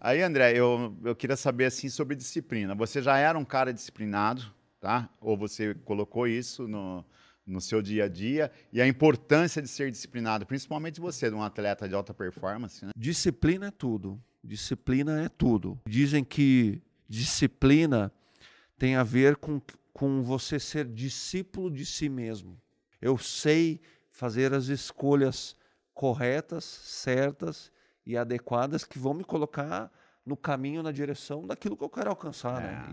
Aí, André, eu, eu queria saber assim sobre disciplina. Você já era um cara disciplinado, tá? Ou você colocou isso no, no seu dia a dia e a importância de ser disciplinado, principalmente você, um atleta de alta performance, né? Disciplina é tudo. Disciplina é tudo. Dizem que disciplina tem a ver com, com você ser discípulo de si mesmo. Eu sei fazer as escolhas corretas, certas e adequadas que vão me colocar no caminho, na direção daquilo que eu quero alcançar. Né? É.